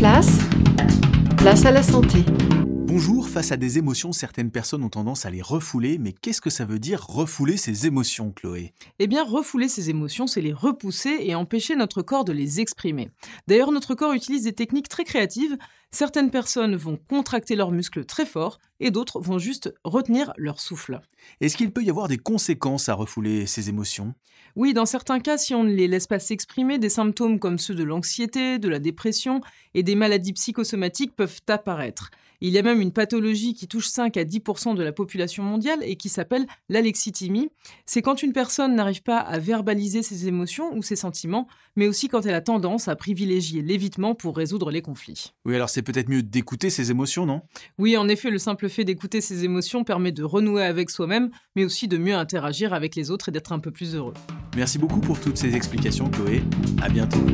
place, place à la santé. Bonjour, face à des émotions, certaines personnes ont tendance à les refouler, mais qu'est-ce que ça veut dire refouler ses émotions, Chloé? Eh bien, refouler ses émotions, c'est les repousser et empêcher notre corps de les exprimer. D'ailleurs, notre corps utilise des techniques très créatives. Certaines personnes vont contracter leurs muscles très fort et d'autres vont juste retenir leur souffle. Est-ce qu'il peut y avoir des conséquences à refouler ses émotions? Oui, dans certains cas, si on ne les laisse pas s'exprimer, des symptômes comme ceux de l'anxiété, de la dépression et des maladies psychosomatiques peuvent apparaître. Il y a même une pathologie qui touche 5 à 10% de la population mondiale et qui s'appelle l'alexithymie. C'est quand une personne n'arrive pas à verbaliser ses émotions ou ses sentiments, mais aussi quand elle a tendance à privilégier l'évitement pour résoudre les conflits. Oui, alors c'est peut-être mieux d'écouter ses émotions, non? Oui, en effet, le simple fait d'écouter ses émotions permet de renouer avec soi-même, mais aussi de mieux interagir avec les autres et d'être un peu plus heureux. Merci beaucoup pour toutes ces explications, Chloé. À bientôt.